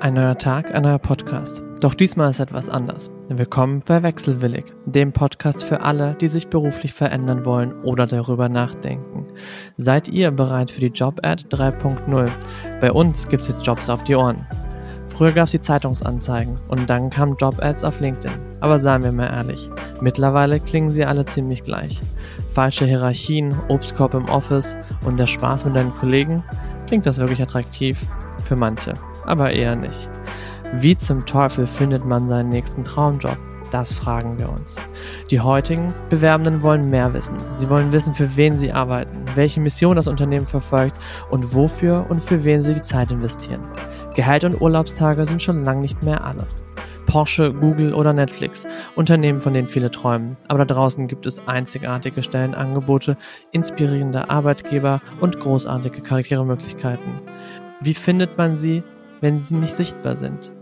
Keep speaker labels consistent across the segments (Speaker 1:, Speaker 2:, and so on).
Speaker 1: Ein neuer Tag, ein neuer Podcast. Doch diesmal ist etwas anders. Willkommen bei Wechselwillig, dem Podcast für alle, die sich beruflich verändern wollen oder darüber nachdenken. Seid ihr bereit für die Job-Ad 3.0? Bei uns gibt es jetzt Jobs auf die Ohren. Früher gab es die Zeitungsanzeigen und dann kamen Job-Ads auf LinkedIn. Aber seien wir mal ehrlich, mittlerweile klingen sie alle ziemlich gleich. Falsche Hierarchien, Obstkorb im Office und der Spaß mit deinen Kollegen? Klingt das wirklich attraktiv? Für manche, aber eher nicht. Wie zum Teufel findet man seinen nächsten Traumjob? Das fragen wir uns. Die heutigen Bewerbenden wollen mehr wissen. Sie wollen wissen, für wen sie arbeiten, welche Mission das Unternehmen verfolgt und wofür und für wen sie die Zeit investieren. Gehalt und Urlaubstage sind schon lang nicht mehr alles. Porsche, Google oder Netflix, Unternehmen, von denen viele träumen. Aber da draußen gibt es einzigartige Stellenangebote, inspirierende Arbeitgeber und großartige Karrieremöglichkeiten. Wie findet man sie, wenn sie nicht sichtbar sind?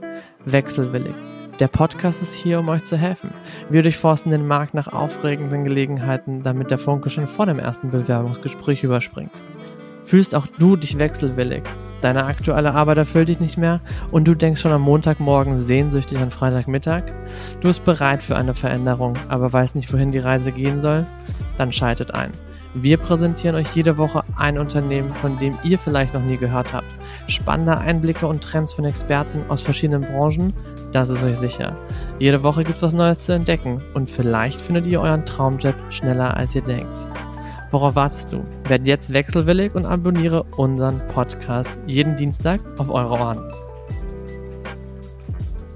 Speaker 1: Wechselwillig. Der Podcast ist hier, um euch zu helfen. Wir durchforsten den Markt nach aufregenden Gelegenheiten, damit der Funke schon vor dem ersten Bewerbungsgespräch überspringt. Fühlst auch du dich wechselwillig? Deine aktuelle Arbeit erfüllt dich nicht mehr und du denkst schon am Montagmorgen sehnsüchtig an Freitagmittag? Du bist bereit für eine Veränderung, aber weißt nicht, wohin die Reise gehen soll? Dann schaltet ein. Wir präsentieren euch jede Woche ein Unternehmen, von dem ihr vielleicht noch nie gehört habt. Spannende Einblicke und Trends von Experten aus verschiedenen Branchen, das ist euch sicher. Jede Woche gibt es was Neues zu entdecken und vielleicht findet ihr euren Traumjob schneller als ihr denkt. Worauf wartest du? Werd jetzt wechselwillig und abonniere unseren Podcast jeden Dienstag auf eure Ohren.